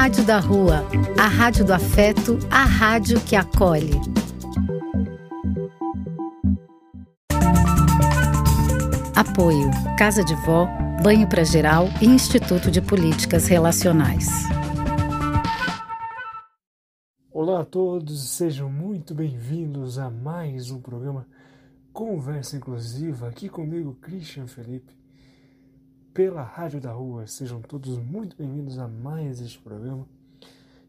Rádio da Rua, a rádio do afeto, a rádio que acolhe. Apoio: Casa de Vó, Banho para Geral e Instituto de Políticas Relacionais. Olá a todos, sejam muito bem-vindos a mais um programa Conversa Inclusiva, aqui comigo, Christian Felipe pela Rádio da Rua. Sejam todos muito bem-vindos a mais este programa.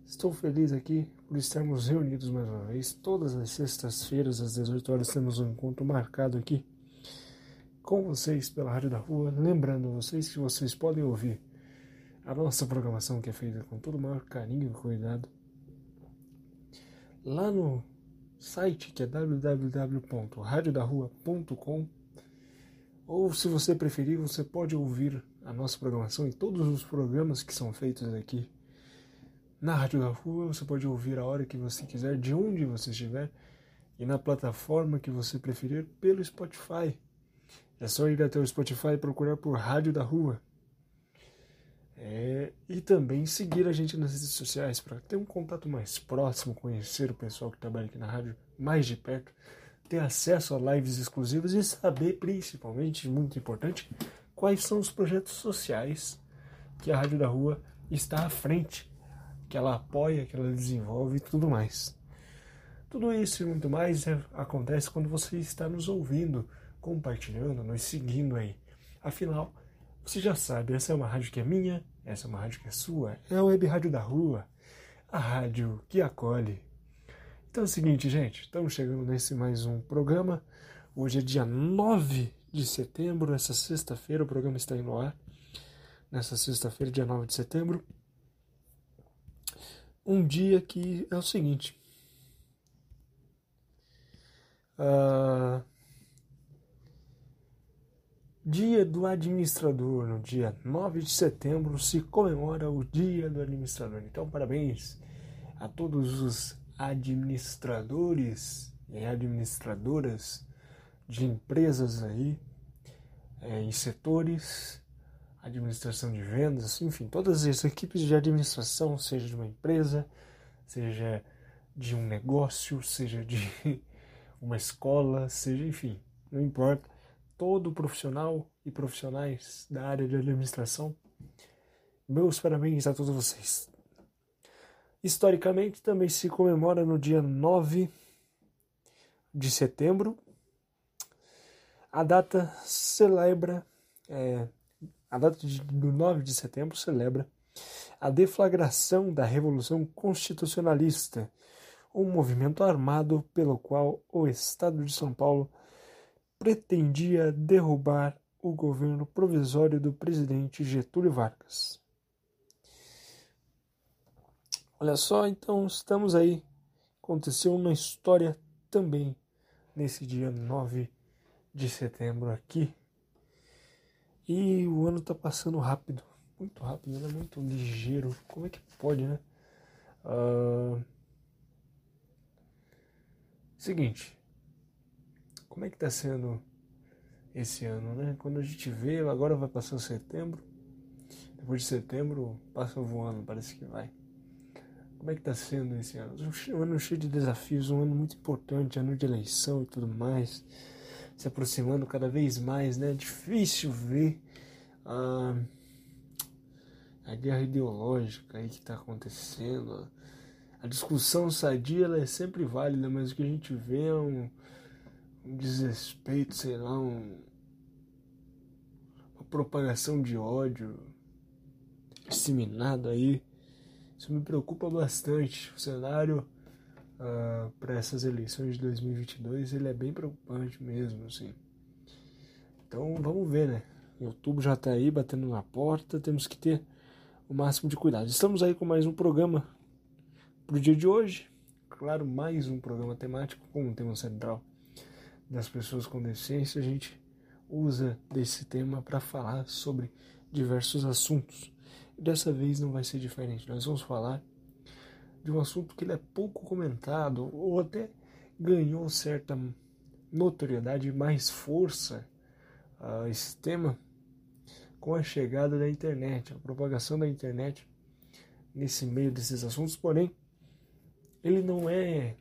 Estou feliz aqui por estarmos reunidos mais uma vez. Todas as sextas-feiras, às 18 horas, temos um encontro marcado aqui com vocês pela Rádio da Rua. Lembrando vocês que vocês podem ouvir a nossa programação que é feita com todo o maior carinho e cuidado lá no site que é www.radiodarrua.com ou, se você preferir, você pode ouvir a nossa programação e todos os programas que são feitos aqui na Rádio da Rua. Você pode ouvir a hora que você quiser, de onde você estiver e na plataforma que você preferir pelo Spotify. É só ir até o Spotify e procurar por Rádio da Rua. É, e também seguir a gente nas redes sociais para ter um contato mais próximo, conhecer o pessoal que trabalha aqui na rádio mais de perto ter acesso a lives exclusivas e saber, principalmente, muito importante, quais são os projetos sociais que a Rádio da Rua está à frente, que ela apoia, que ela desenvolve e tudo mais. Tudo isso e muito mais é, acontece quando você está nos ouvindo, compartilhando, nos seguindo aí. Afinal, você já sabe, essa é uma rádio que é minha, essa é uma rádio que é sua, é a Web Rádio da Rua, a rádio que acolhe, então é o seguinte, gente, estamos chegando nesse mais um programa. Hoje é dia 9 de setembro, essa sexta-feira, o programa está indo ar. Nessa sexta-feira, dia 9 de setembro. Um dia que é o seguinte. Uh, dia do administrador. No dia 9 de setembro se comemora o Dia do Administrador. Então, parabéns a todos os administradores e administradoras de empresas aí, é, em setores, administração de vendas, enfim, todas as equipes de administração, seja de uma empresa, seja de um negócio, seja de uma escola, seja, enfim, não importa, todo profissional e profissionais da área de administração, meus parabéns a todos vocês. Historicamente, também se comemora no dia 9 de setembro. A data celebra, é, a data de, do 9 de setembro celebra a deflagração da Revolução Constitucionalista, um movimento armado pelo qual o Estado de São Paulo pretendia derrubar o governo provisório do presidente Getúlio Vargas. Olha só, então estamos aí. Aconteceu uma história também nesse dia 9 de setembro aqui. E o ano tá passando rápido, muito rápido, né? muito ligeiro. Como é que pode, né? Uh... Seguinte, como é que tá sendo esse ano, né? Quando a gente vê, agora vai passar setembro, depois de setembro passa voando, parece que vai. Como é que está sendo esse ano? Um ano cheio de desafios, um ano muito importante, ano de eleição e tudo mais, se aproximando cada vez mais, né? Difícil ver a, a guerra ideológica aí que está acontecendo. A discussão sadia ela é sempre válida, mas o que a gente vê é um, um desrespeito, sei lá, um, uma propagação de ódio disseminado aí isso me preocupa bastante. O cenário uh, ah, para essas eleições de 2022 ele é bem preocupante mesmo, assim. Então vamos ver, né? Outubro já está aí batendo na porta, temos que ter o máximo de cuidado. Estamos aí com mais um programa para o dia de hoje. Claro, mais um programa temático com um tema central das pessoas com deficiência. A gente usa desse tema para falar sobre diversos assuntos. Dessa vez não vai ser diferente. Nós vamos falar de um assunto que é pouco comentado ou até ganhou certa notoriedade, mais força uh, esse tema com a chegada da internet, a propagação da internet nesse meio desses assuntos, porém, ele não é,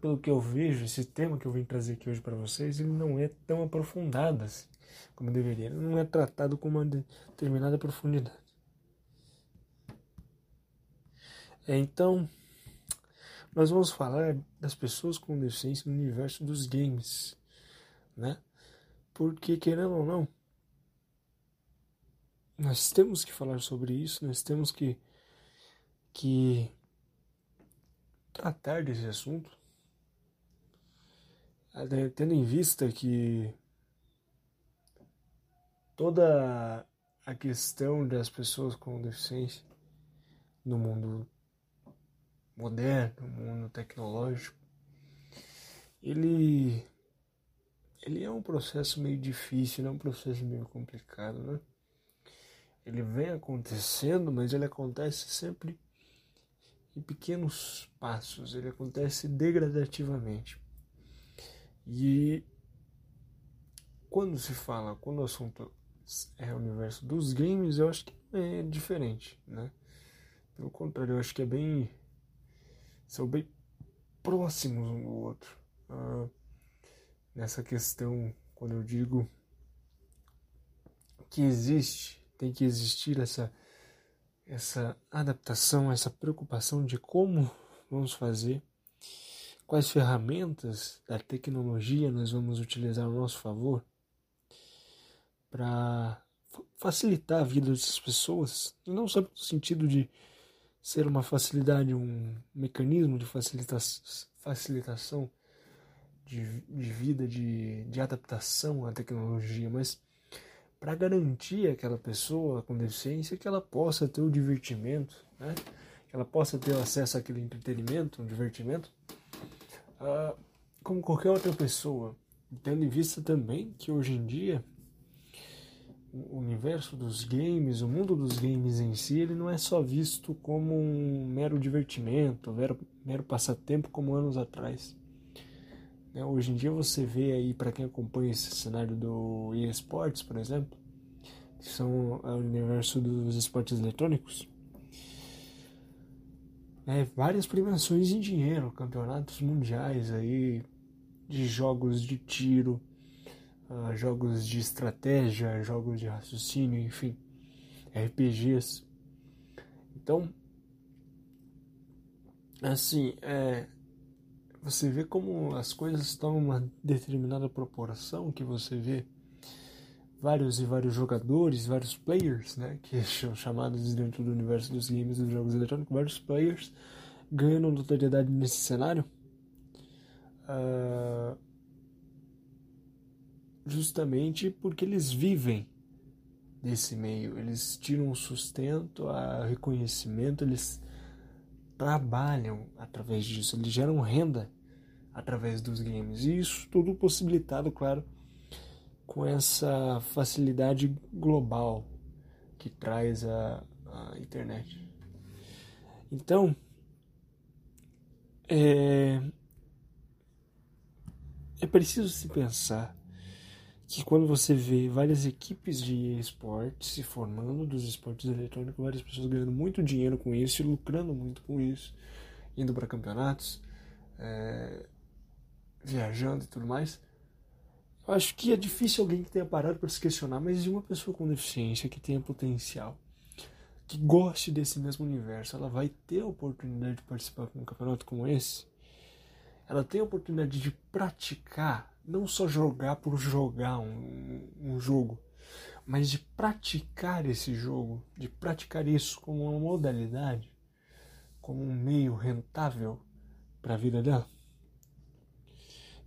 pelo que eu vejo, esse tema que eu vim trazer aqui hoje para vocês, ele não é tão aprofundado assim, como deveria. Ele não é tratado com uma determinada profundidade. É, então, nós vamos falar das pessoas com deficiência no universo dos games, né? Porque, querendo ou não, nós temos que falar sobre isso, nós temos que, que tratar desse assunto, tendo em vista que toda a questão das pessoas com deficiência no mundo moderno, no mundo tecnológico, ele ele é um processo meio difícil, é um processo meio complicado, né? ele vem acontecendo, mas ele acontece sempre em pequenos passos, ele acontece degradativamente. E quando se fala, quando o assunto é o universo dos games, eu acho que é diferente, né? Pelo contrário, eu acho que é bem. São bem próximos um do outro. Ah, nessa questão, quando eu digo que existe tem que existir essa essa adaptação, essa preocupação de como vamos fazer, quais ferramentas da tecnologia nós vamos utilizar ao nosso favor para facilitar a vida dessas pessoas, e não só no sentido de ser uma facilidade, um mecanismo de facilita facilitação de, de vida, de, de adaptação à tecnologia, mas para garantir aquela pessoa com deficiência que ela possa ter o divertimento, né? que ela possa ter acesso àquele entretenimento, um divertimento, uh, como qualquer outra pessoa. Tendo em vista também que hoje em dia o universo dos games, o mundo dos games em si, ele não é só visto como um mero divertimento, mero, mero passatempo como anos atrás. Né? Hoje em dia você vê aí, para quem acompanha esse cenário do eSports, por exemplo, que são é o universo dos esportes eletrônicos, é, várias premiações em dinheiro, campeonatos mundiais aí de jogos de tiro, uh, jogos de estratégia, jogos de raciocínio, enfim, RPGs. Então, assim, é, você vê como as coisas estão uma determinada proporção que você vê vários e vários jogadores, vários players, né, que são chamados dentro do universo dos games e dos jogos eletrônicos, vários players ganham notoriedade nesse cenário. Uh, justamente porque eles vivem desse meio, eles tiram sustento, a reconhecimento, eles trabalham através disso, eles geram renda através dos games. E isso tudo possibilitado, claro, com essa facilidade global que traz a, a internet. Então, é, é preciso se pensar que quando você vê várias equipes de esportes se formando dos esportes eletrônicos, várias pessoas ganhando muito dinheiro com isso e lucrando muito com isso, indo para campeonatos, é, viajando e tudo mais. Eu acho que é difícil alguém que tenha parado para se questionar, mas de uma pessoa com deficiência que tenha potencial, que goste desse mesmo universo, ela vai ter a oportunidade de participar de um campeonato como esse? Ela tem a oportunidade de praticar não só jogar por jogar um, um jogo, mas de praticar esse jogo, de praticar isso como uma modalidade, como um meio rentável para a vida dela.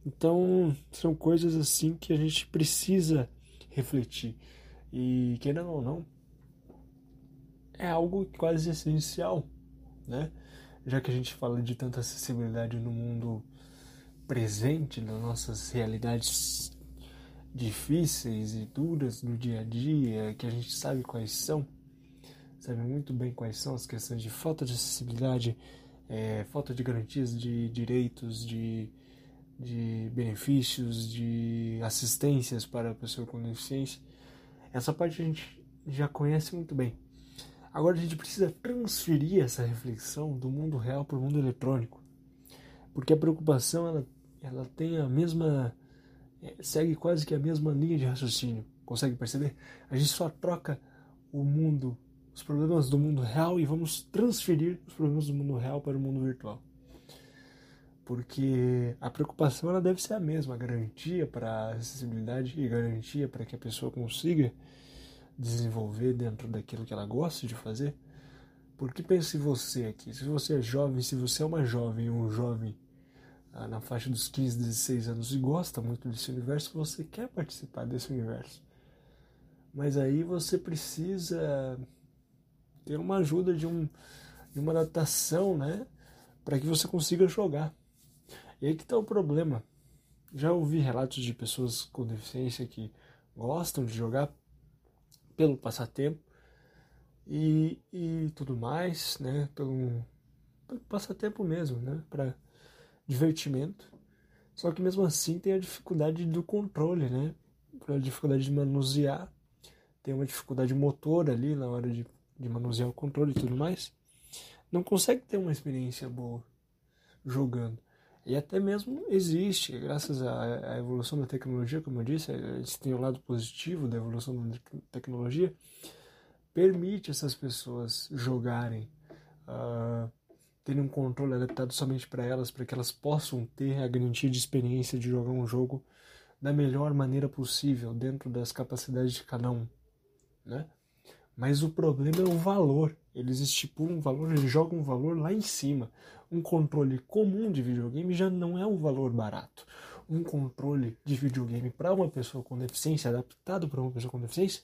Então, são coisas assim que a gente precisa refletir. E, querendo ou não, é algo quase essencial, né? Já que a gente fala de tanta acessibilidade no mundo presente nas nossas realidades difíceis e duras do dia a dia, que a gente sabe quais são, sabe muito bem quais são as questões de falta de acessibilidade, é, falta de garantias de direitos, de, de benefícios, de assistências para a pessoa com deficiência. Essa parte a gente já conhece muito bem. Agora a gente precisa transferir essa reflexão do mundo real para o mundo eletrônico. Porque a preocupação ela, ela tem a mesma. É, segue quase que a mesma linha de raciocínio. Consegue perceber? A gente só troca o mundo, os problemas do mundo real e vamos transferir os problemas do mundo real para o mundo virtual. Porque a preocupação ela deve ser a mesma, a garantia para a acessibilidade e garantia para que a pessoa consiga desenvolver dentro daquilo que ela gosta de fazer. Porque pense você aqui, se você é jovem, se você é uma jovem um jovem na faixa dos 15, 16 anos e gosta muito desse universo, você quer participar desse universo. Mas aí você precisa ter uma ajuda de, um, de uma adaptação, né? Para que você consiga jogar. E aí que está o problema. Já ouvi relatos de pessoas com deficiência que gostam de jogar pelo passatempo e, e tudo mais, né? Pelo, pelo passatempo mesmo, né? Para divertimento. Só que mesmo assim tem a dificuldade do controle, né? A dificuldade de manusear tem uma dificuldade motor ali na hora de, de manusear o controle e tudo mais, não consegue ter uma experiência boa jogando. E até mesmo existe, graças à, à evolução da tecnologia, como eu disse, gente tem o um lado positivo da evolução da tecnologia, permite essas pessoas jogarem, uh, terem um controle adaptado somente para elas, para que elas possam ter a garantia de experiência de jogar um jogo da melhor maneira possível, dentro das capacidades de cada um né? Mas o problema é o valor. Eles estipulam um valor, eles jogam um valor lá em cima. Um controle comum de videogame já não é um valor barato. Um controle de videogame para uma pessoa com deficiência, adaptado para uma pessoa com deficiência,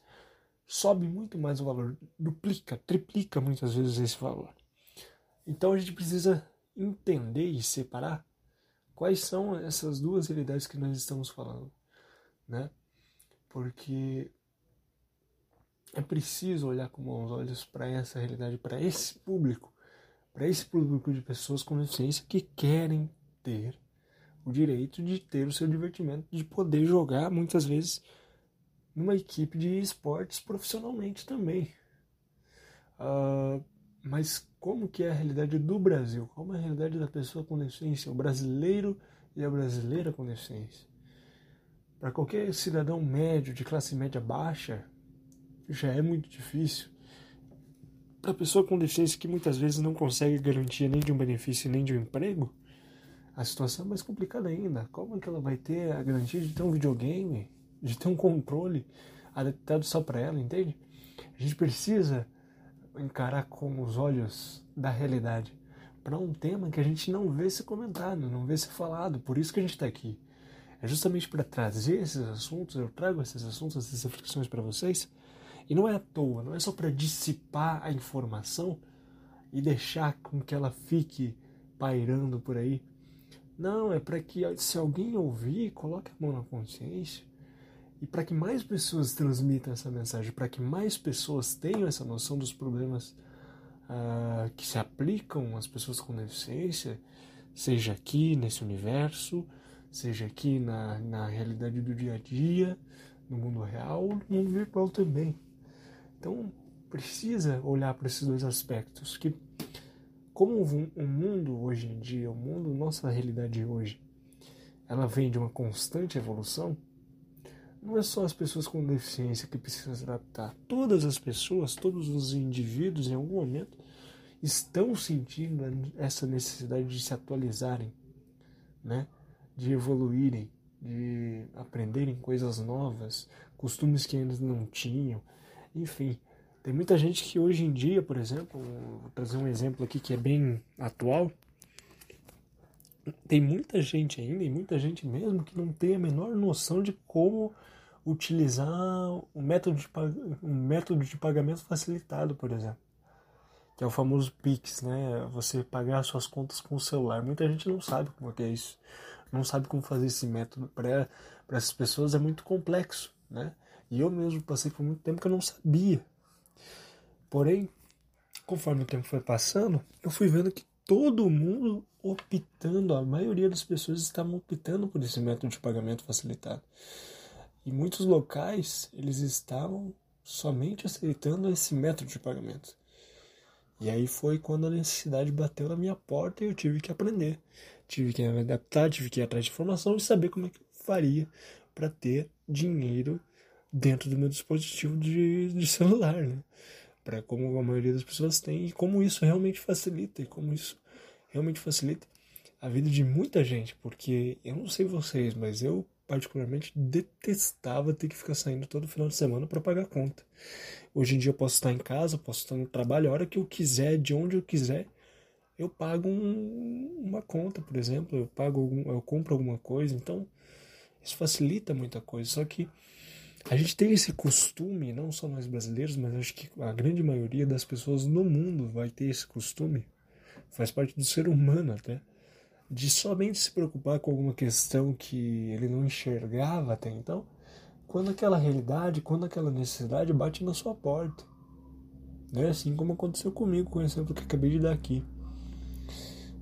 sobe muito mais o valor, duplica, triplica muitas vezes esse valor. Então a gente precisa entender e separar quais são essas duas realidades que nós estamos falando, né? Porque é preciso olhar com bons olhos para essa realidade, para esse público, para esse público de pessoas com deficiência que querem ter o direito de ter o seu divertimento, de poder jogar muitas vezes numa equipe de esportes profissionalmente também. Uh, mas como que é a realidade do Brasil? Como é a realidade da pessoa com deficiência, o brasileiro e a brasileira com deficiência? Para qualquer cidadão médio, de classe média baixa, já é muito difícil. Para a pessoa com deficiência que muitas vezes não consegue garantia nem de um benefício nem de um emprego, a situação é mais complicada ainda. Como é que ela vai ter a garantia de ter um videogame, de ter um controle adaptado só para ela, entende? A gente precisa encarar com os olhos da realidade para um tema que a gente não vê ser comentado, não vê ser falado. Por isso que a gente está aqui. É justamente para trazer esses assuntos, eu trago esses assuntos, essas reflexões para vocês, e não é à toa, não é só para dissipar a informação e deixar com que ela fique pairando por aí. Não, é para que se alguém ouvir, coloque a mão na consciência e para que mais pessoas transmitam essa mensagem, para que mais pessoas tenham essa noção dos problemas uh, que se aplicam às pessoas com deficiência, seja aqui nesse universo, seja aqui na, na realidade do dia a dia, no mundo real, no mundo virtual também. Então, precisa olhar para esses dois aspectos, que como o mundo hoje em dia, o mundo, nossa realidade hoje, ela vem de uma constante evolução, não é só as pessoas com deficiência que precisam se adaptar. Todas as pessoas, todos os indivíduos, em algum momento, estão sentindo essa necessidade de se atualizarem, né? de evoluírem, de aprenderem coisas novas, costumes que eles não tinham, enfim, tem muita gente que hoje em dia, por exemplo, vou trazer um exemplo aqui que é bem atual. Tem muita gente ainda, e muita gente mesmo, que não tem a menor noção de como utilizar um método de, um método de pagamento facilitado, por exemplo. Que é o famoso Pix, né? Você pagar suas contas com o celular. Muita gente não sabe como é isso. Não sabe como fazer esse método. Para essas pessoas é muito complexo, né? E eu mesmo passei por muito tempo que eu não sabia. Porém, conforme o tempo foi passando, eu fui vendo que todo mundo optando, a maioria das pessoas estavam optando por esse método de pagamento facilitado. E muitos locais, eles estavam somente aceitando esse método de pagamento. E aí foi quando a necessidade bateu na minha porta e eu tive que aprender. Tive que me adaptar, tive que ir atrás de informação e saber como é que eu faria para ter dinheiro dentro do meu dispositivo de, de celular, né? Para como a maioria das pessoas tem e como isso realmente facilita e como isso realmente facilita a vida de muita gente, porque eu não sei vocês, mas eu particularmente detestava ter que ficar saindo todo final de semana para pagar conta. Hoje em dia eu posso estar em casa, posso estar no trabalho, a hora que eu quiser, de onde eu quiser, eu pago um, uma conta, por exemplo, eu pago algum, eu compro alguma coisa, então isso facilita muita coisa. Só que a gente tem esse costume, não só nós brasileiros, mas acho que a grande maioria das pessoas no mundo vai ter esse costume, faz parte do ser humano até, de somente se preocupar com alguma questão que ele não enxergava até então, quando aquela realidade, quando aquela necessidade bate na sua porta. Né? Assim como aconteceu comigo com o exemplo que acabei de dar aqui.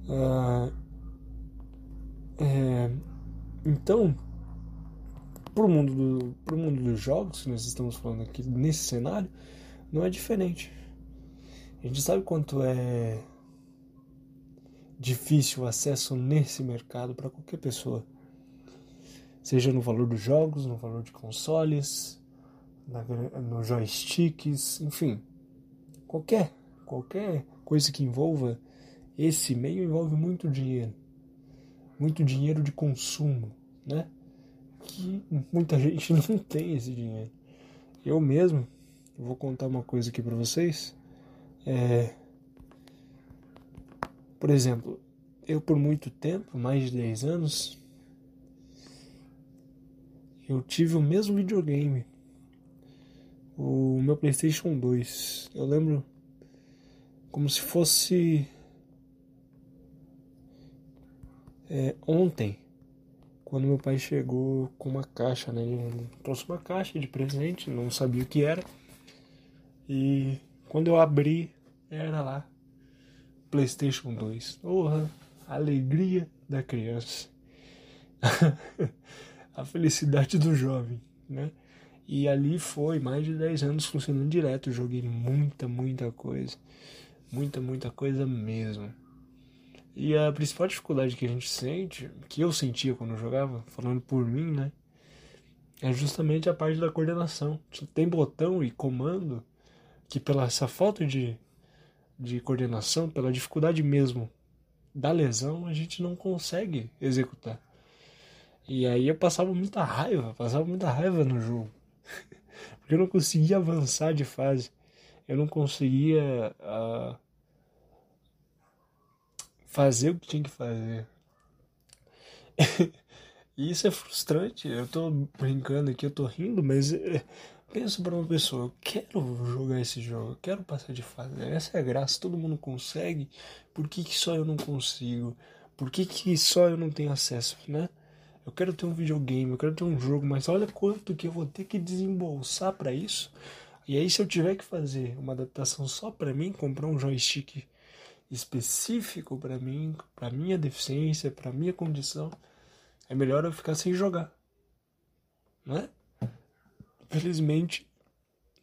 Ah, é, então, para o mundo, do, mundo dos jogos que nós estamos falando aqui nesse cenário, não é diferente. A gente sabe quanto é difícil o acesso nesse mercado para qualquer pessoa. Seja no valor dos jogos, no valor de consoles, na, no joysticks, enfim. Qualquer, qualquer coisa que envolva esse meio envolve muito dinheiro. Muito dinheiro de consumo, né? Que muita gente não tem esse dinheiro. Eu mesmo, vou contar uma coisa aqui para vocês. É, por exemplo, eu por muito tempo, mais de 10 anos, eu tive o mesmo videogame. O meu PlayStation 2. Eu lembro como se fosse é, ontem, quando meu pai chegou com uma caixa, né? Ele trouxe uma caixa de presente, não sabia o que era. E quando eu abri, era lá PlayStation 2. Porra, alegria da criança. a felicidade do jovem, né? E ali foi mais de 10 anos funcionando direto. joguei muita, muita coisa. Muita, muita coisa mesmo. E a principal dificuldade que a gente sente, que eu sentia quando eu jogava, falando por mim, né? É justamente a parte da coordenação. Tem botão e comando que pela essa falta de de coordenação, pela dificuldade mesmo da lesão, a gente não consegue executar. E aí eu passava muita raiva, passava muita raiva no jogo. Porque eu não conseguia avançar de fase. Eu não conseguia uh, fazer o que tinha que fazer. e isso é frustrante. Eu tô brincando aqui, eu tô rindo, mas Pensa para uma pessoa, eu quero jogar esse jogo, eu quero passar de fase. Essa é a graça, todo mundo consegue. Por que, que só eu não consigo? Por que, que só eu não tenho acesso, né? Eu quero ter um videogame, eu quero ter um jogo, mas olha quanto que eu vou ter que desembolsar para isso. E aí se eu tiver que fazer uma adaptação só para mim, comprar um joystick específico para mim, para minha deficiência, para minha condição, é melhor eu ficar sem jogar. Não é? Felizmente,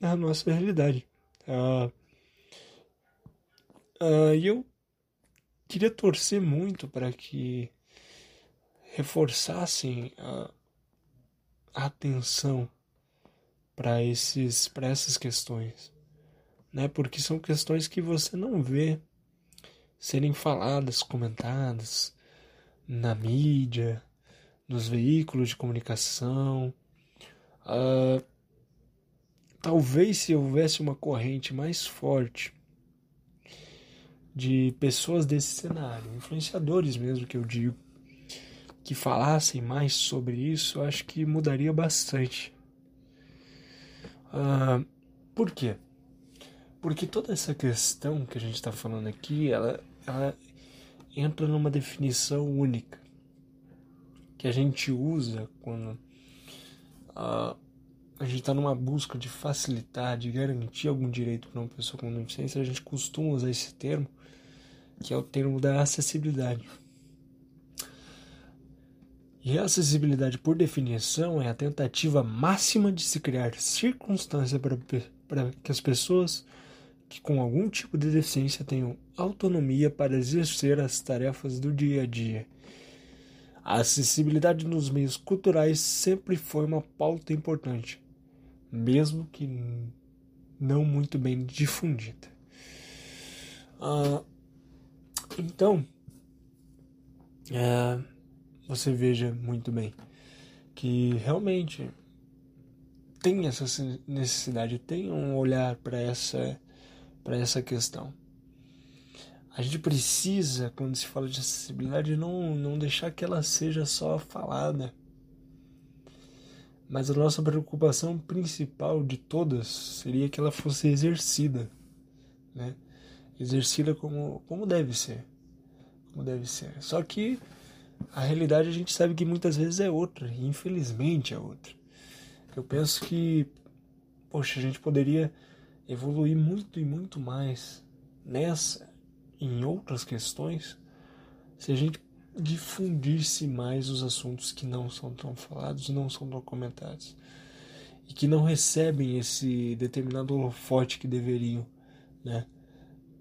é a nossa realidade. Uh, uh, e eu queria torcer muito para que reforçassem a, a atenção para esses para essas questões, né? Porque são questões que você não vê serem faladas, comentadas na mídia, nos veículos de comunicação. Uh, Talvez se houvesse uma corrente mais forte de pessoas desse cenário, influenciadores mesmo que eu digo, que falassem mais sobre isso, acho que mudaria bastante. Uh, por quê? Porque toda essa questão que a gente está falando aqui, ela, ela entra numa definição única que a gente usa quando uh, a gente está numa busca de facilitar, de garantir algum direito para uma pessoa com deficiência, a gente costuma usar esse termo, que é o termo da acessibilidade. E a acessibilidade, por definição, é a tentativa máxima de se criar circunstância para, para que as pessoas que com algum tipo de deficiência tenham autonomia para exercer as tarefas do dia a dia. A acessibilidade nos meios culturais sempre foi uma pauta importante, mesmo que não muito bem difundida. Ah, então, é, você veja muito bem que realmente tem essa necessidade, tem um olhar para essa para essa questão. A gente precisa, quando se fala de acessibilidade, não, não deixar que ela seja só falada. Mas a nossa preocupação principal de todas seria que ela fosse exercida, né? Exercida como, como deve ser. Como deve ser. Só que a realidade a gente sabe que muitas vezes é outra, e infelizmente é outra. Eu penso que, poxa, a gente poderia evoluir muito e muito mais nessa em outras questões se a gente difundisse mais os assuntos que não são tão falados, não são documentados e que não recebem esse determinado holofote que deveriam, né?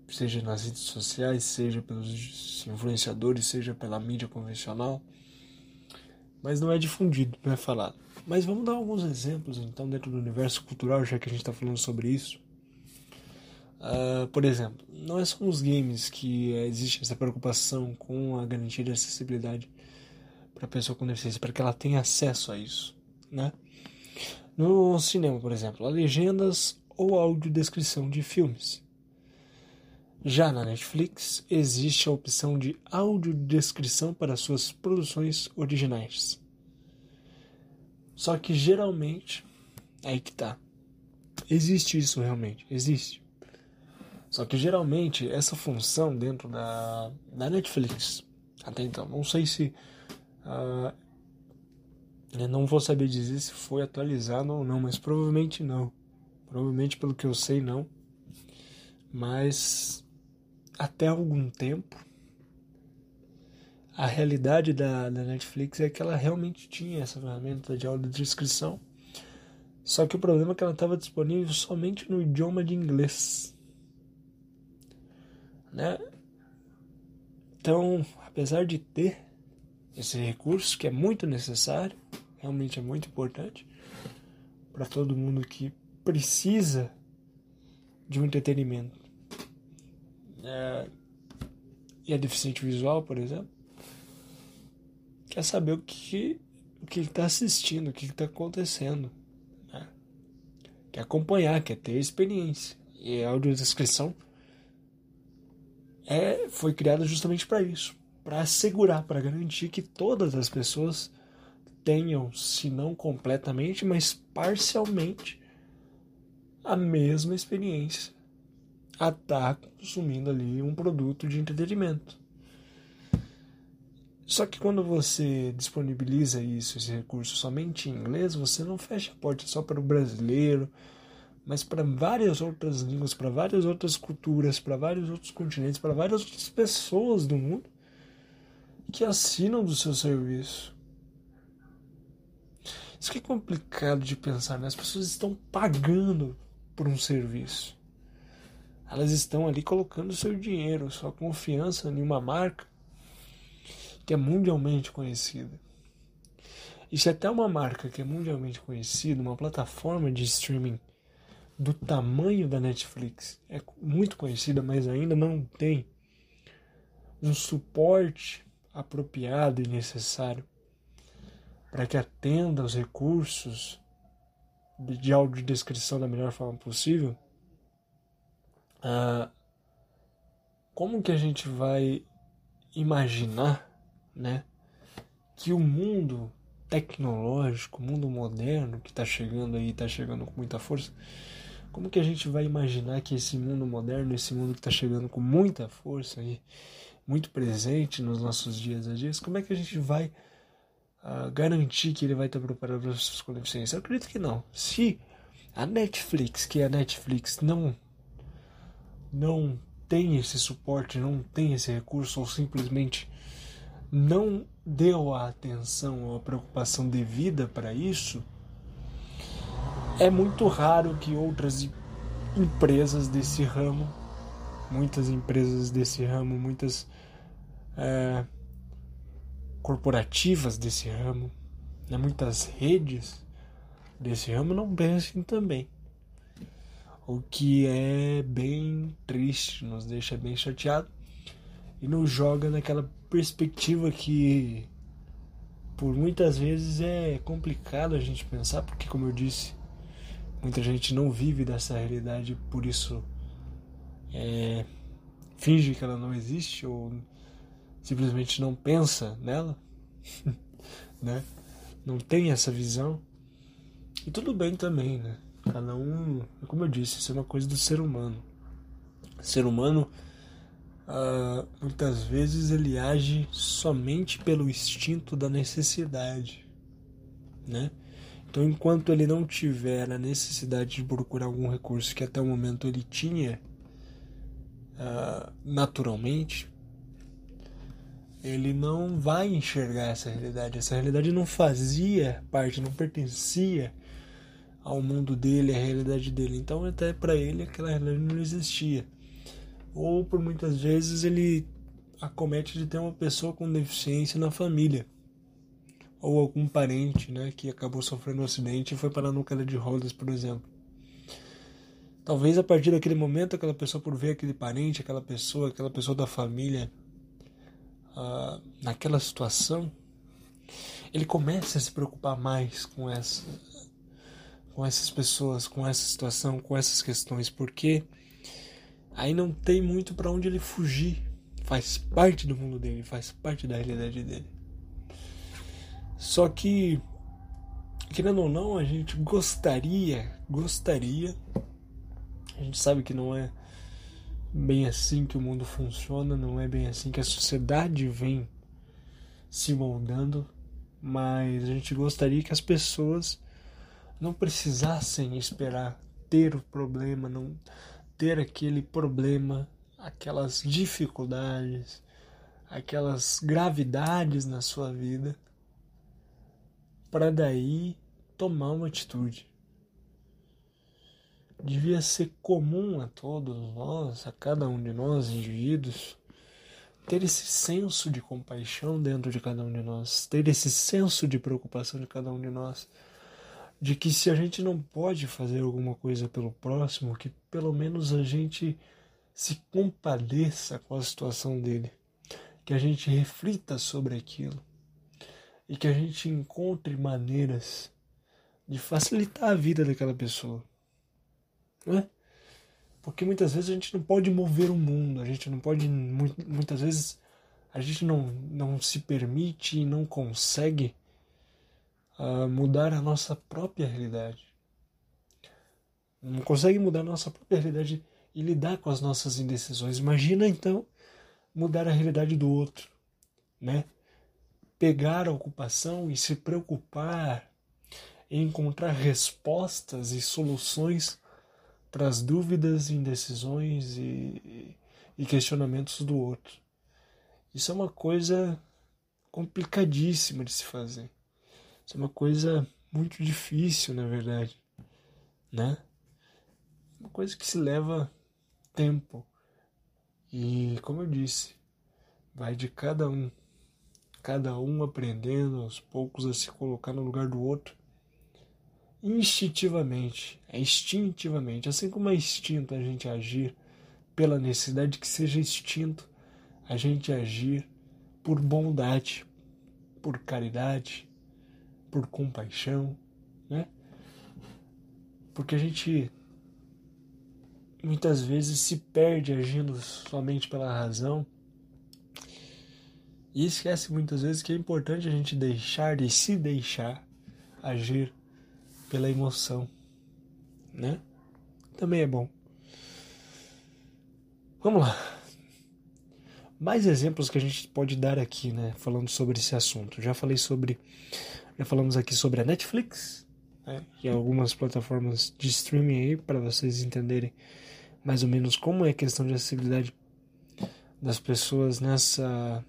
Seja nas redes sociais, seja pelos influenciadores, seja pela mídia convencional, mas não é difundido, não é falado. Mas vamos dar alguns exemplos então dentro do universo cultural, já que a gente está falando sobre isso. Uh, por exemplo, não é só nos games que existe essa preocupação com a garantia de acessibilidade para a pessoa com deficiência, para que ela tenha acesso a isso, né? No cinema, por exemplo, legendas ou audiodescrição de filmes. Já na Netflix, existe a opção de audiodescrição para suas produções originais. Só que geralmente, aí que tá. Existe isso realmente, existe. Só que geralmente essa função dentro da, da Netflix, até então, não sei se. Uh, eu não vou saber dizer se foi atualizado ou não, mas provavelmente não. Provavelmente, pelo que eu sei, não. Mas até algum tempo, a realidade da, da Netflix é que ela realmente tinha essa ferramenta de audiodescrição. Só que o problema é que ela estava disponível somente no idioma de inglês né? Então, apesar de ter esse recurso que é muito necessário, realmente é muito importante para todo mundo que precisa de um entretenimento é, e é deficiente visual, por exemplo, quer saber o que o que está assistindo, o que está acontecendo, né? quer acompanhar, quer ter experiência e a audiodescrição é, foi criada justamente para isso, para assegurar, para garantir que todas as pessoas tenham, se não completamente, mas parcialmente, a mesma experiência a estar tá consumindo ali um produto de entretenimento. Só que quando você disponibiliza isso, esse recurso somente em inglês, você não fecha a porta só para o brasileiro, mas para várias outras línguas, para várias outras culturas, para vários outros continentes, para várias outras pessoas do mundo que assinam do seu serviço. Isso que é complicado de pensar, né? As pessoas estão pagando por um serviço. Elas estão ali colocando seu dinheiro, sua confiança em uma marca que é mundialmente conhecida. E se até uma marca que é mundialmente conhecida, uma plataforma de streaming do tamanho da Netflix. É muito conhecida, mas ainda não tem um suporte apropriado e necessário para que atenda aos recursos de audiodescrição da melhor forma possível. Ah, como que a gente vai imaginar, né, que o mundo tecnológico, o mundo moderno que está chegando aí, está chegando com muita força, como que a gente vai imaginar que esse mundo moderno, esse mundo que está chegando com muita força e muito presente nos nossos dias a dias, como é que a gente vai uh, garantir que ele vai estar preparado para as pessoas com deficiência? Eu acredito que não. Se a Netflix, que é a Netflix, não não tem esse suporte, não tem esse recurso ou simplesmente não deu a atenção ou a preocupação devida para isso, é muito raro que outras empresas desse ramo, muitas empresas desse ramo, muitas é, corporativas desse ramo, né, muitas redes desse ramo não pensem também. O que é bem triste, nos deixa bem chateado e nos joga naquela perspectiva que por muitas vezes é complicado a gente pensar, porque como eu disse, muita gente não vive dessa realidade, por isso é, finge que ela não existe ou simplesmente não pensa nela, né? Não tem essa visão. E tudo bem também, né? Cada um, como eu disse, isso é uma coisa do ser humano. O ser humano uh, muitas vezes ele age somente pelo instinto da necessidade, né? Então, enquanto ele não tiver a necessidade de procurar algum recurso que até o momento ele tinha uh, naturalmente, ele não vai enxergar essa realidade. Essa realidade não fazia parte, não pertencia ao mundo dele, à realidade dele. Então, até para ele, aquela realidade não existia ou por muitas vezes ele acomete de ter uma pessoa com deficiência na família ou algum parente, né, que acabou sofrendo um acidente e foi parar no cadeira de rodas, por exemplo. Talvez a partir daquele momento aquela pessoa por ver aquele parente, aquela pessoa, aquela pessoa da família uh, naquela situação, ele comece a se preocupar mais com essa com essas pessoas, com essa situação, com essas questões, porque aí não tem muito para onde ele fugir. Faz parte do mundo dele, faz parte da realidade dele. Só que, querendo ou não, a gente gostaria, gostaria, a gente sabe que não é bem assim que o mundo funciona, não é bem assim que a sociedade vem se moldando, mas a gente gostaria que as pessoas não precisassem esperar ter o problema, não ter aquele problema, aquelas dificuldades, aquelas gravidades na sua vida, para daí tomar uma atitude. Devia ser comum a todos nós, a cada um de nós, indivíduos, ter esse senso de compaixão dentro de cada um de nós, ter esse senso de preocupação de cada um de nós de que se a gente não pode fazer alguma coisa pelo próximo, que pelo menos a gente se compadeça com a situação dele, que a gente reflita sobre aquilo e que a gente encontre maneiras de facilitar a vida daquela pessoa. Não é? Porque muitas vezes a gente não pode mover o mundo, a gente não pode, muitas vezes a gente não, não se permite e não consegue a mudar a nossa própria realidade. Não consegue mudar a nossa própria realidade e lidar com as nossas indecisões. Imagina então mudar a realidade do outro, né? Pegar a ocupação e se preocupar em encontrar respostas e soluções para as dúvidas, indecisões e, e questionamentos do outro. Isso é uma coisa complicadíssima de se fazer. Isso é uma coisa muito difícil, na verdade, né? Uma coisa que se leva tempo. E, como eu disse, vai de cada um. Cada um aprendendo aos poucos a se colocar no lugar do outro. Instintivamente, é instintivamente, assim como é instinto a gente agir pela necessidade que seja instinto a gente agir por bondade, por caridade, por compaixão, né? Porque a gente muitas vezes se perde agindo somente pela razão e esquece muitas vezes que é importante a gente deixar e se deixar agir pela emoção, né? Também é bom. Vamos lá. Mais exemplos que a gente pode dar aqui, né? Falando sobre esse assunto. Já falei sobre já falamos aqui sobre a Netflix né, e algumas plataformas de streaming aí para vocês entenderem mais ou menos como é a questão de acessibilidade das pessoas nessa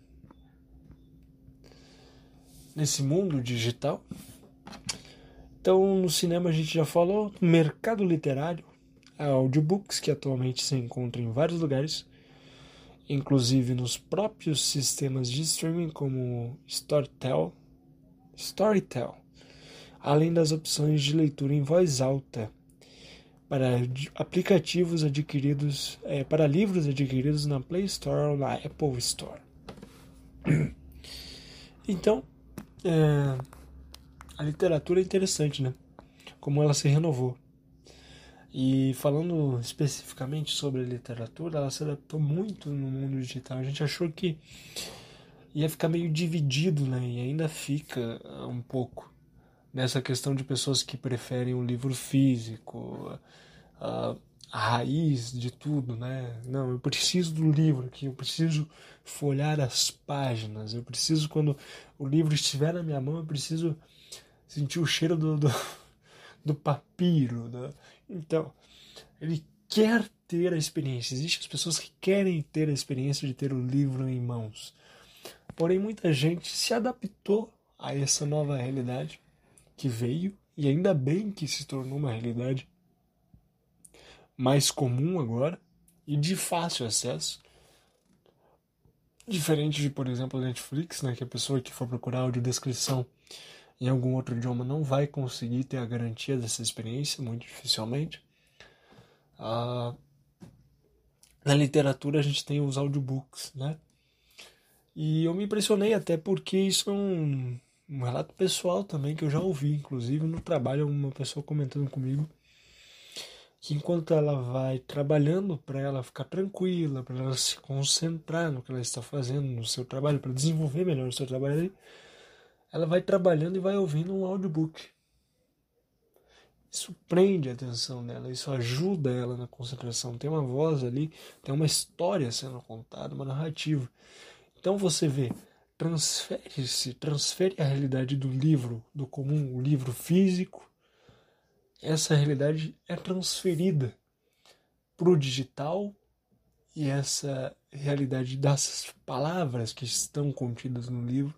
nesse mundo digital. Então, no cinema a gente já falou, mercado literário, audiobooks que atualmente se encontram em vários lugares, inclusive nos próprios sistemas de streaming como Storytel, Storytel, além das opções de leitura em voz alta para aplicativos adquiridos, é, para livros adquiridos na Play Store ou na Apple Store. Então, é, a literatura é interessante, né? Como ela se renovou. E falando especificamente sobre a literatura, ela se adaptou muito no mundo digital. A gente achou que ia ficar meio dividido, né? E ainda fica ah, um pouco nessa questão de pessoas que preferem o livro físico, a, a raiz de tudo, né? Não, eu preciso do livro aqui, eu preciso folhar as páginas, eu preciso, quando o livro estiver na minha mão, eu preciso sentir o cheiro do, do, do papiro, do, então, ele quer ter a experiência. Existem as pessoas que querem ter a experiência de ter o livro em mãos. Porém, muita gente se adaptou a essa nova realidade que veio, e ainda bem que se tornou uma realidade mais comum agora e de fácil acesso. Diferente de, por exemplo, a Netflix, né, que a pessoa que for procurar audiodescrição em algum outro idioma não vai conseguir ter a garantia dessa experiência, muito dificilmente. Ah, na literatura a gente tem os audiobooks, né? E eu me impressionei até porque isso é um, um relato pessoal também que eu já ouvi, inclusive no trabalho, uma pessoa comentando comigo que enquanto ela vai trabalhando para ela ficar tranquila, para ela se concentrar no que ela está fazendo, no seu trabalho, para desenvolver melhor o seu trabalho, ela vai trabalhando e vai ouvindo um audiobook. Isso prende a atenção dela, isso ajuda ela na concentração. Tem uma voz ali, tem uma história sendo contada, uma narrativa. Então você vê, transfere-se, transfere a realidade do livro, do comum, o livro físico. Essa realidade é transferida para o digital e essa realidade das palavras que estão contidas no livro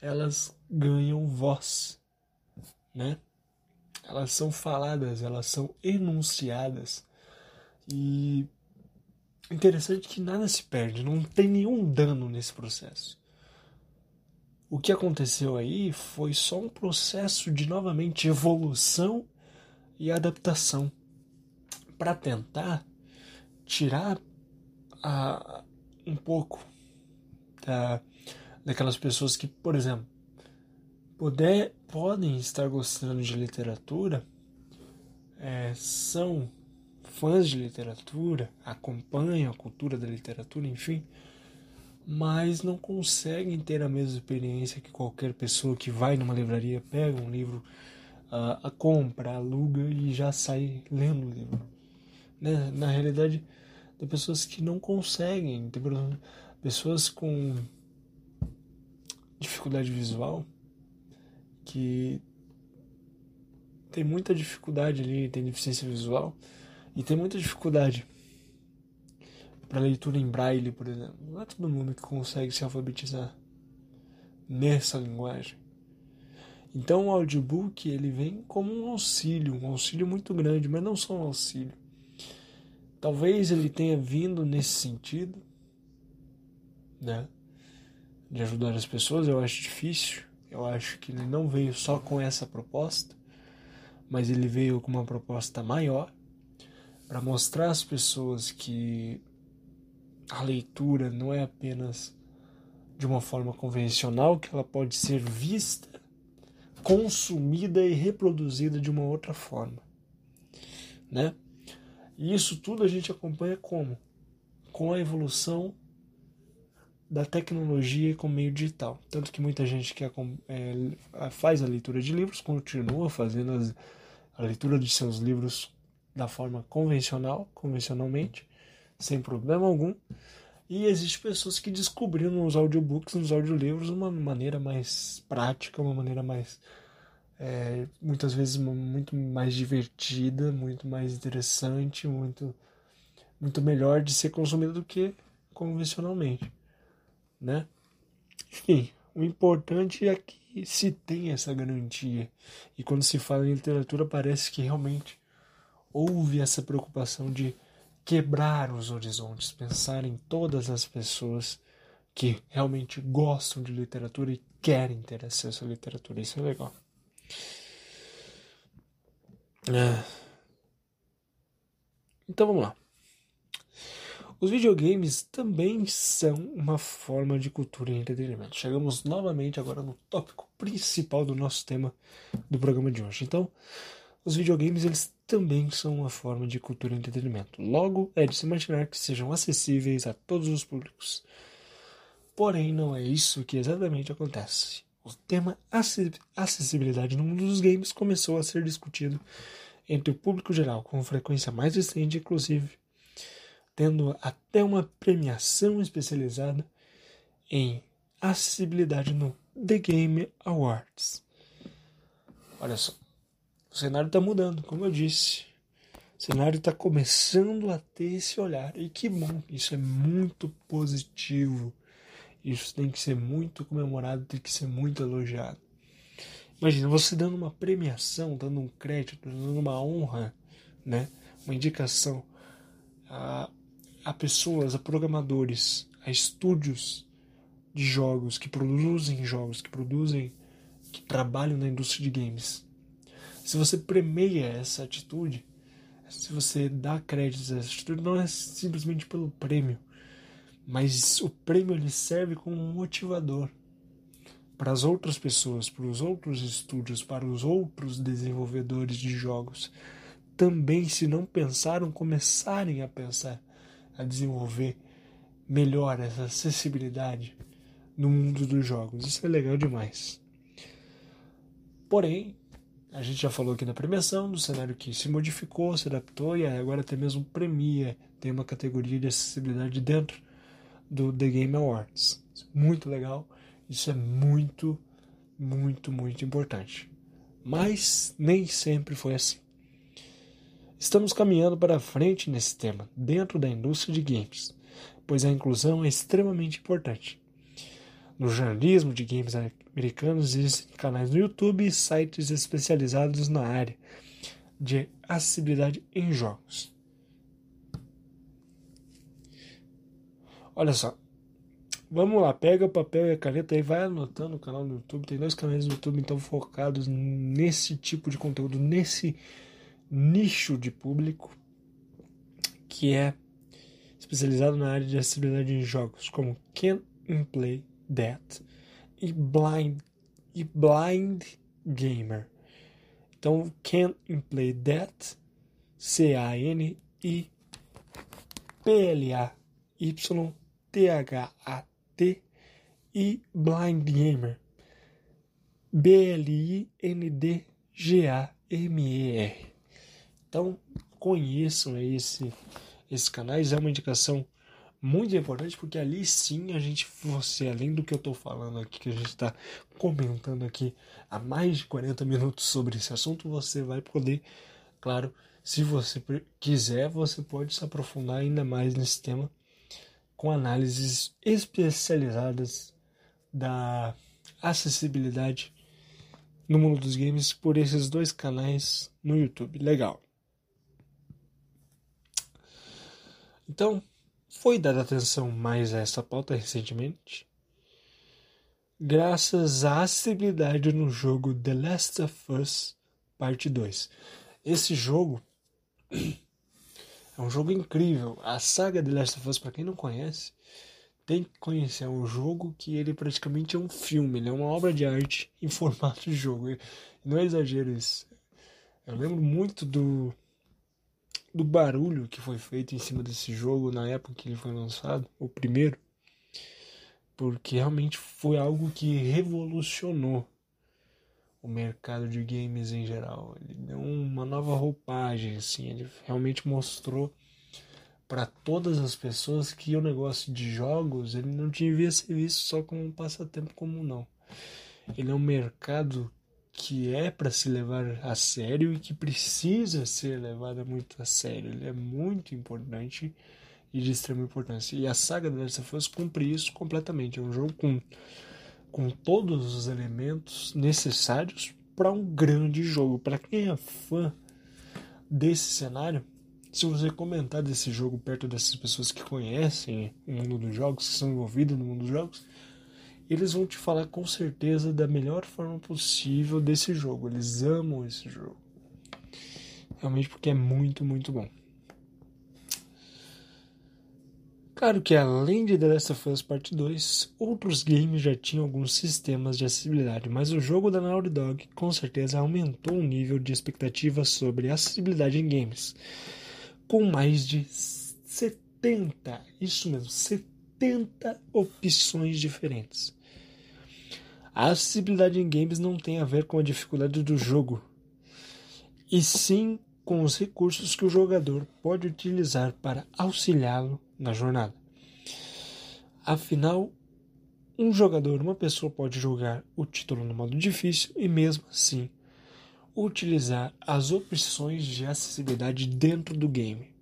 elas ganham voz, né? Elas são faladas, elas são enunciadas. E interessante que nada se perde, não tem nenhum dano nesse processo. O que aconteceu aí foi só um processo de novamente evolução e adaptação para tentar tirar a, um pouco da daquelas pessoas que, por exemplo, poder, podem estar gostando de literatura, é, são fãs de literatura, acompanham a cultura da literatura, enfim, mas não conseguem ter a mesma experiência que qualquer pessoa que vai numa livraria, pega um livro, uh, a compra, aluga e já sai lendo o livro. Né? Na realidade, tem pessoas que não conseguem, tem pessoas com dificuldade visual que tem muita dificuldade ali, tem deficiência visual e tem muita dificuldade para leitura em braille, por exemplo. Não é todo mundo que consegue se alfabetizar nessa linguagem. Então o audiobook ele vem como um auxílio, um auxílio muito grande, mas não só um auxílio. Talvez ele tenha vindo nesse sentido, né? de ajudar as pessoas, eu acho difícil. Eu acho que ele não veio só com essa proposta, mas ele veio com uma proposta maior para mostrar às pessoas que a leitura não é apenas de uma forma convencional, que ela pode ser vista, consumida e reproduzida de uma outra forma, né? E isso tudo a gente acompanha como? Com a evolução da tecnologia com meio digital. Tanto que muita gente que é, faz a leitura de livros continua fazendo as, a leitura de seus livros da forma convencional, convencionalmente, sem problema algum. E existem pessoas que descobriram nos audiobooks, nos audiolivros, uma maneira mais prática, uma maneira mais. É, muitas vezes muito mais divertida, muito mais interessante, muito, muito melhor de ser consumida do que convencionalmente né? Enfim, o importante é que se tem essa garantia. E quando se fala em literatura, parece que realmente houve essa preocupação de quebrar os horizontes, pensar em todas as pessoas que realmente gostam de literatura e querem ter acesso à literatura. Isso é legal. É. Então vamos lá. Os videogames também são uma forma de cultura e entretenimento. Chegamos novamente agora no tópico principal do nosso tema do programa de hoje. Então, os videogames eles também são uma forma de cultura e entretenimento. Logo, é de se imaginar que sejam acessíveis a todos os públicos. Porém, não é isso que exatamente acontece. O tema acessibilidade no mundo dos games começou a ser discutido entre o público geral com frequência mais recente, inclusive tendo até uma premiação especializada em acessibilidade no The Game Awards. Olha só, o cenário está mudando, como eu disse. O cenário está começando a ter esse olhar. E que bom, isso é muito positivo. Isso tem que ser muito comemorado, tem que ser muito elogiado. Imagina você dando uma premiação, dando um crédito, dando uma honra, né? uma indicação a a pessoas, a programadores, a estúdios de jogos que produzem jogos, que produzem, que trabalham na indústria de games. Se você premeia essa atitude, se você dá créditos a essa atitude, não é simplesmente pelo prêmio, mas o prêmio ele serve como um motivador para as outras pessoas, para os outros estúdios, para os outros desenvolvedores de jogos também, se não pensaram, começarem a pensar a desenvolver melhor essa acessibilidade no mundo dos jogos. Isso é legal demais. Porém, a gente já falou aqui da premiação, do cenário que se modificou, se adaptou e agora até mesmo premia, tem uma categoria de acessibilidade dentro do The Game Awards. Muito legal, isso é muito, muito, muito importante. Mas nem sempre foi assim. Estamos caminhando para frente nesse tema, dentro da indústria de games, pois a inclusão é extremamente importante. No jornalismo de games americanos existem canais no YouTube e sites especializados na área de acessibilidade em jogos. Olha só, Vamos lá, pega o papel e a caneta e vai anotando o canal no YouTube. Tem dois canais no YouTube então focados nesse tipo de conteúdo, nesse nicho de público que é especializado na área de acessibilidade em jogos, como Can Play That e Blind, e Blind Gamer. Então, Can Play That, C-A-N-I P-L-A-Y-T-H-A-T e Blind Gamer, B-L-I-N-D-G-A-M-E-R. Então, conheçam esse, esses canais, é uma indicação muito importante, porque ali sim a gente, você, além do que eu estou falando aqui, que a gente está comentando aqui há mais de 40 minutos sobre esse assunto, você vai poder, claro, se você quiser, você pode se aprofundar ainda mais nesse tema com análises especializadas da acessibilidade no mundo dos games por esses dois canais no YouTube. Legal. Então, foi dada atenção mais a essa pauta recentemente, graças à acessibilidade no jogo The Last of Us Parte 2. Esse jogo é um jogo incrível. A saga The Last of Us, para quem não conhece, tem que conhecer. É um jogo que ele praticamente é um filme, ele é uma obra de arte em formato de jogo. Não é exagero isso. Eu lembro muito do do barulho que foi feito em cima desse jogo na época que ele foi lançado, o primeiro, porque realmente foi algo que revolucionou o mercado de games em geral. Ele deu uma nova roupagem, assim, ele realmente mostrou para todas as pessoas que o negócio de jogos ele não devia ser visto só como um passatempo comum não. Ele é um mercado que é para se levar a sério e que precisa ser levada muito a sério. Ele é muito importante e de extrema importância. E a saga The Last of Us cumpre isso completamente. É um jogo com, com todos os elementos necessários para um grande jogo. Para quem é fã desse cenário, se você comentar desse jogo perto dessas pessoas que conhecem o mundo dos jogos, que são envolvidas no mundo dos jogos, eles vão te falar com certeza da melhor forma possível desse jogo. Eles amam esse jogo. Realmente porque é muito, muito bom. Claro que além de The Last of Us Part 2, outros games já tinham alguns sistemas de acessibilidade, mas o jogo da Naughty Dog com certeza aumentou o nível de expectativa sobre acessibilidade em games, com mais de 70, isso mesmo, 70 opções diferentes. A acessibilidade em games não tem a ver com a dificuldade do jogo, e sim com os recursos que o jogador pode utilizar para auxiliá-lo na jornada. Afinal, um jogador, uma pessoa pode jogar o título no modo difícil e mesmo assim utilizar as opções de acessibilidade dentro do game.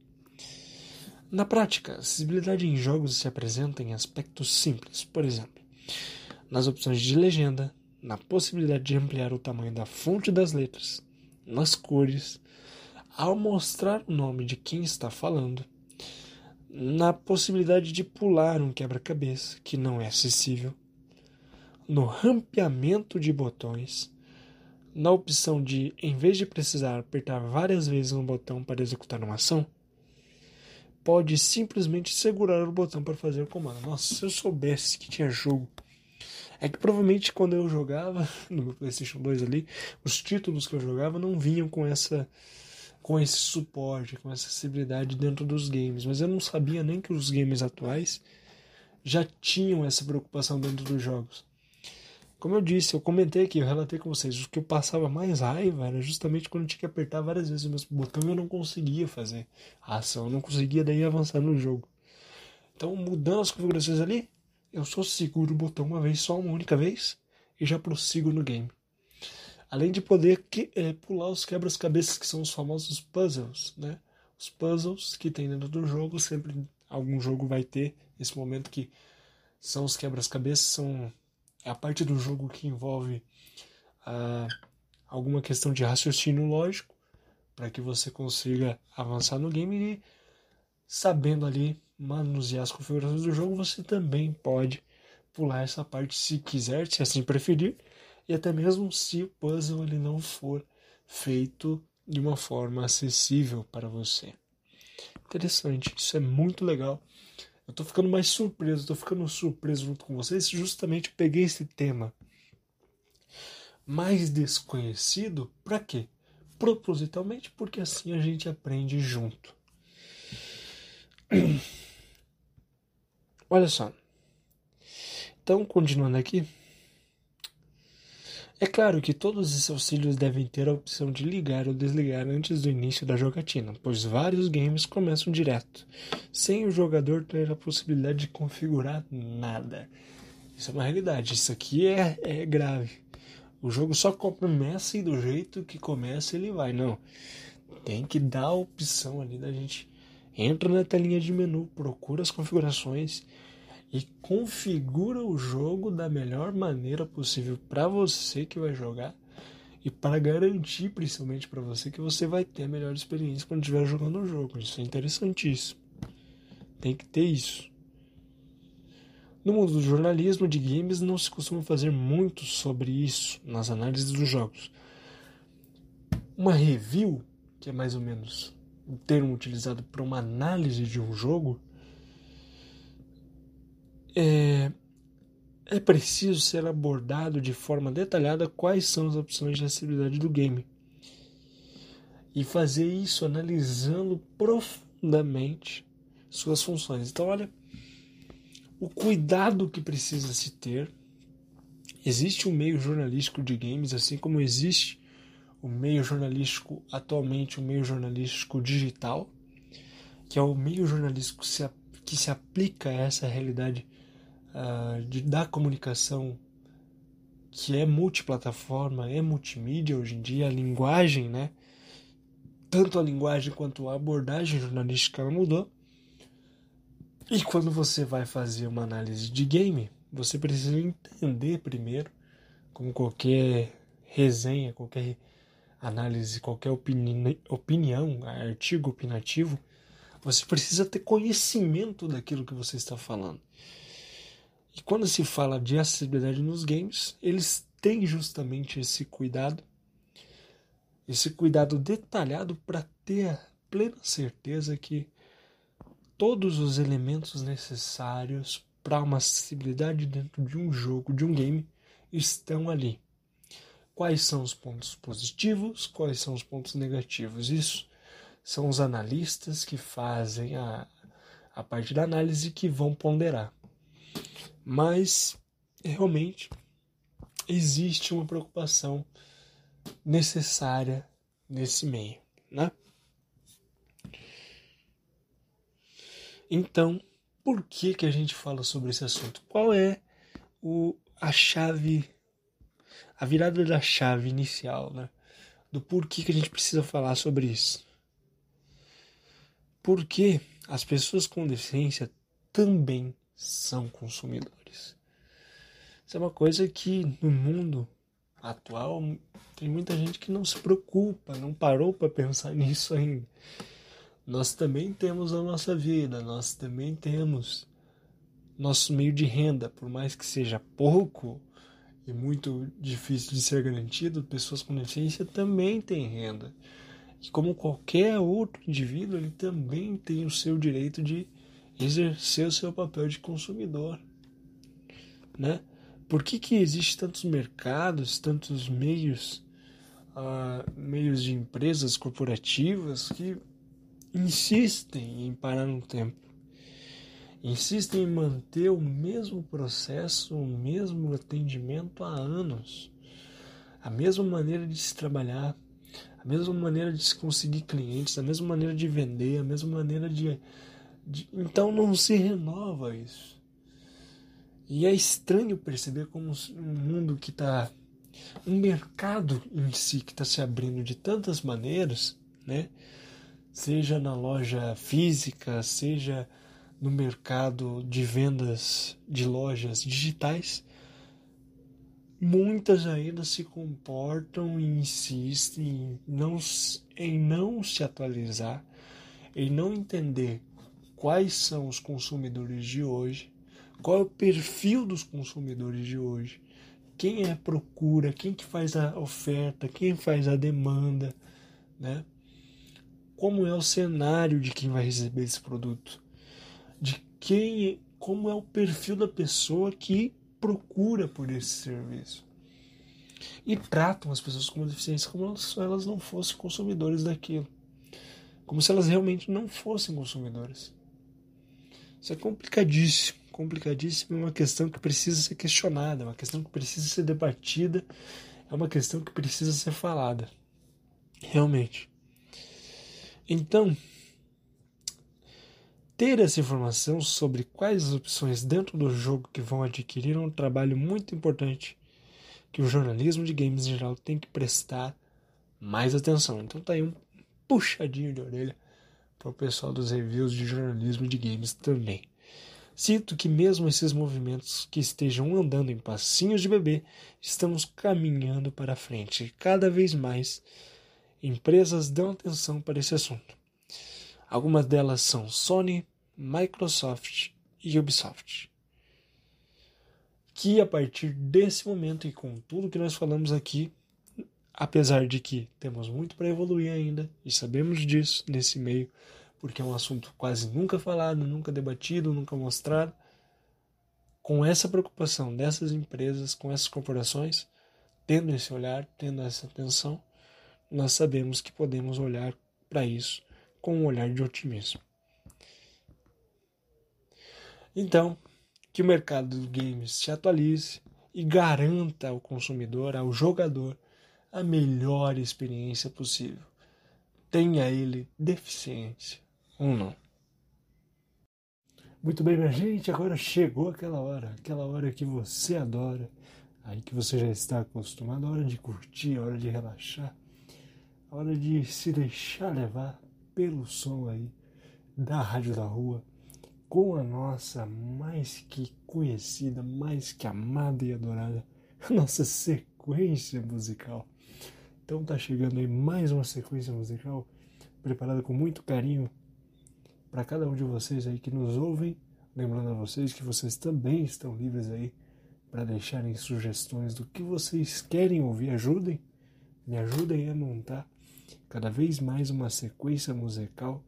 Na prática, a acessibilidade em jogos se apresenta em aspectos simples, por exemplo, nas opções de legenda, na possibilidade de ampliar o tamanho da fonte das letras, nas cores, ao mostrar o nome de quem está falando, na possibilidade de pular um quebra-cabeça que não é acessível, no rampeamento de botões, na opção de, em vez de precisar apertar várias vezes um botão para executar uma ação, pode simplesmente segurar o botão para fazer o comando. Nossa, se eu soubesse que tinha jogo. É que provavelmente quando eu jogava no PlayStation 2 ali, os títulos que eu jogava não vinham com essa com esse suporte, com essa acessibilidade dentro dos games. Mas eu não sabia nem que os games atuais já tinham essa preocupação dentro dos jogos. Como eu disse, eu comentei aqui, eu relatei com vocês, o que eu passava mais raiva era justamente quando eu tinha que apertar várias vezes o meu botão e eu não conseguia fazer a ação, eu não conseguia daí avançar no jogo. Então, mudando as configurações ali, eu só seguro o botão uma vez só, uma única vez, e já prossigo no game. Além de poder que, é, pular os quebras-cabeças, que são os famosos puzzles, né? Os puzzles que tem dentro do jogo, sempre algum jogo vai ter esse momento que são os quebras-cabeças, são é a parte do jogo que envolve ah, alguma questão de raciocínio lógico para que você consiga avançar no game e sabendo ali manusear as configurações do jogo, você também pode pular essa parte se quiser, se assim preferir, e até mesmo se o puzzle ele não for feito de uma forma acessível para você. Interessante, isso é muito legal. Eu tô ficando mais surpreso, tô ficando surpreso junto com vocês, justamente peguei esse tema mais desconhecido, para quê? Propositalmente, porque assim a gente aprende junto. Olha só. Então, continuando aqui, é claro que todos esses auxílios devem ter a opção de ligar ou desligar antes do início da jogatina, pois vários games começam direto, sem o jogador ter a possibilidade de configurar nada. Isso é uma realidade, isso aqui é, é grave. O jogo só começa e do jeito que começa ele vai. Não. Tem que dar a opção ali da gente. Entra na telinha de menu, procura as configurações e configura o jogo da melhor maneira possível para você que vai jogar e para garantir principalmente para você que você vai ter a melhor experiência quando estiver jogando o jogo. Isso é interessantíssimo. Tem que ter isso. No mundo do jornalismo de games não se costuma fazer muito sobre isso nas análises dos jogos. Uma review, que é mais ou menos o termo utilizado para uma análise de um jogo, é, é preciso ser abordado de forma detalhada quais são as opções de acessibilidade do game. E fazer isso analisando profundamente suas funções. Então, olha, o cuidado que precisa se ter. Existe um meio jornalístico de games, assim como existe o meio jornalístico atualmente, o meio jornalístico digital, que é o meio jornalístico que se, aplica a essa realidade uh, de, da comunicação que é multiplataforma, é multimídia hoje em dia, a linguagem, né? Tanto a linguagem quanto a abordagem jornalística mudou. E quando você vai fazer uma análise de game, você precisa entender primeiro, como qualquer resenha, qualquer análise, qualquer opini opinião, artigo opinativo, você precisa ter conhecimento daquilo que você está falando. E quando se fala de acessibilidade nos games, eles têm justamente esse cuidado, esse cuidado detalhado para ter a plena certeza que todos os elementos necessários para uma acessibilidade dentro de um jogo, de um game, estão ali. Quais são os pontos positivos, quais são os pontos negativos? Isso são os analistas que fazem a, a parte da análise que vão ponderar. Mas realmente existe uma preocupação necessária nesse meio, né? Então, por que que a gente fala sobre esse assunto? Qual é o, a chave, a virada da chave inicial, né? Do porquê que a gente precisa falar sobre isso? Porque as pessoas com deficiência também são consumidores. Isso é uma coisa que no mundo atual tem muita gente que não se preocupa, não parou para pensar nisso ainda. Nós também temos a nossa vida, nós também temos nosso meio de renda, por mais que seja pouco e muito difícil de ser garantido, pessoas com deficiência também têm renda que como qualquer outro indivíduo, ele também tem o seu direito de exercer o seu papel de consumidor, né? Por que, que existe tantos mercados, tantos meios, uh, meios de empresas corporativas que insistem em parar no tempo, insistem em manter o mesmo processo, o mesmo atendimento há anos, a mesma maneira de se trabalhar, a mesma maneira de se conseguir clientes, a mesma maneira de vender, a mesma maneira de, de. Então não se renova isso. E é estranho perceber como um mundo que está. Um mercado em si que está se abrindo de tantas maneiras, né? Seja na loja física, seja no mercado de vendas de lojas digitais, muitas ainda se comportam e insistem em não, em não se atualizar, em não entender quais são os consumidores de hoje, qual é o perfil dos consumidores de hoje, quem é procura, quem que faz a oferta, quem faz a demanda, né? Como é o cenário de quem vai receber esse produto, quem, como é o perfil da pessoa que procura por esse serviço. E tratam as pessoas com deficiência como se elas não fossem consumidores daquilo. Como se elas realmente não fossem consumidores. Isso é complicadíssimo. Complicadíssimo. É uma questão que precisa ser questionada, é uma questão que precisa ser debatida, é uma questão que precisa ser falada. Realmente. Então, ter essa informação sobre quais as opções dentro do jogo que vão adquirir é um trabalho muito importante que o jornalismo de games em geral tem que prestar mais atenção. Então tá aí um puxadinho de orelha para o pessoal dos reviews de jornalismo de games também. Sinto que mesmo esses movimentos que estejam andando em passinhos de bebê, estamos caminhando para frente. Cada vez mais empresas dão atenção para esse assunto. Algumas delas são Sony, Microsoft e Ubisoft. Que a partir desse momento e com tudo que nós falamos aqui, apesar de que temos muito para evoluir ainda e sabemos disso nesse meio, porque é um assunto quase nunca falado, nunca debatido, nunca mostrado, com essa preocupação dessas empresas, com essas corporações, tendo esse olhar, tendo essa atenção, nós sabemos que podemos olhar para isso com um olhar de otimismo. Então, que o mercado dos games se atualize e garanta ao consumidor, ao jogador, a melhor experiência possível. Tenha ele deficiência ou não. Muito bem, minha gente, agora chegou aquela hora, aquela hora que você adora, aí que você já está acostumado, a hora de curtir, a hora de relaxar, a hora de se deixar levar pelo som aí da Rádio da Rua, com a nossa mais que conhecida, mais que amada e adorada, nossa sequência musical, Então tá chegando aí mais uma sequência musical preparada com muito carinho para cada um de vocês aí que nos ouvem. Lembrando a vocês que vocês também estão livres aí para deixarem sugestões do que vocês querem ouvir. Ajudem, me ajudem a montar cada vez mais uma sequência musical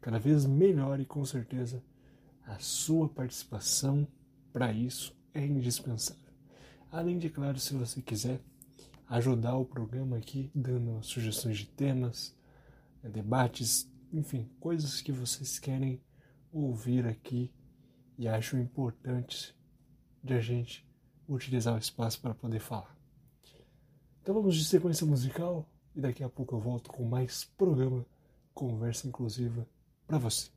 cada vez melhor e com certeza a sua participação para isso é indispensável. Além de, claro, se você quiser ajudar o programa aqui, dando sugestões de temas, debates, enfim, coisas que vocês querem ouvir aqui e acham importante de a gente utilizar o espaço para poder falar. Então vamos de sequência musical e daqui a pouco eu volto com mais programa Conversa Inclusiva para você.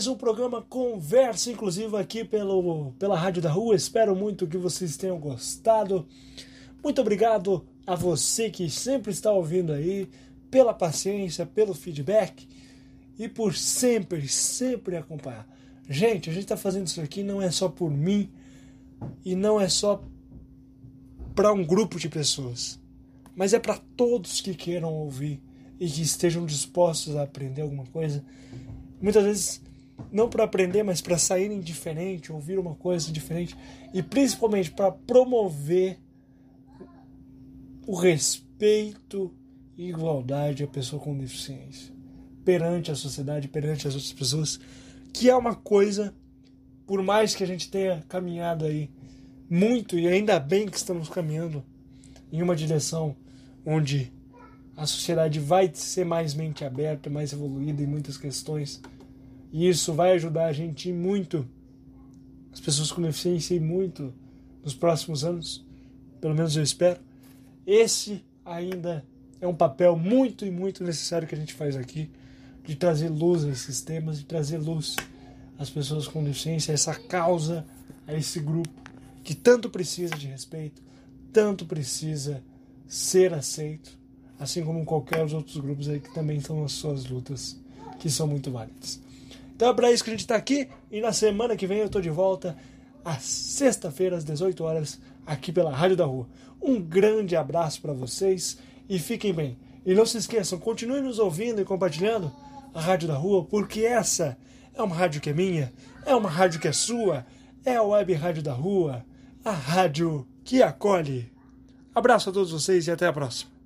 Mais um programa Conversa Inclusiva aqui pelo, pela Rádio da Rua. Espero muito que vocês tenham gostado. Muito obrigado a você que sempre está ouvindo aí, pela paciência, pelo feedback e por sempre, sempre acompanhar. Gente, a gente está fazendo isso aqui não é só por mim e não é só para um grupo de pessoas, mas é para todos que queiram ouvir e que estejam dispostos a aprender alguma coisa. Muitas vezes não para aprender, mas para saírem diferente, ouvir uma coisa diferente e principalmente para promover o respeito e igualdade à pessoa com deficiência perante a sociedade, perante as outras pessoas, que é uma coisa, por mais que a gente tenha caminhado aí muito e ainda bem que estamos caminhando em uma direção onde a sociedade vai ser mais mente aberta, mais evoluída em muitas questões. E isso vai ajudar a gente muito, as pessoas com deficiência, e muito nos próximos anos, pelo menos eu espero. Esse ainda é um papel muito e muito necessário que a gente faz aqui, de trazer luz a esses temas, de trazer luz às pessoas com deficiência, a essa causa, a esse grupo que tanto precisa de respeito, tanto precisa ser aceito, assim como qualquer dos outros grupos aí que também estão nas suas lutas, que são muito válidas. Então é para isso que a gente está aqui e na semana que vem eu estou de volta às sexta-feira às 18 horas aqui pela Rádio da Rua. Um grande abraço para vocês e fiquem bem. E não se esqueçam, continuem nos ouvindo e compartilhando a Rádio da Rua, porque essa é uma rádio que é minha, é uma rádio que é sua, é a Web Rádio da Rua, a rádio que acolhe. Abraço a todos vocês e até a próxima.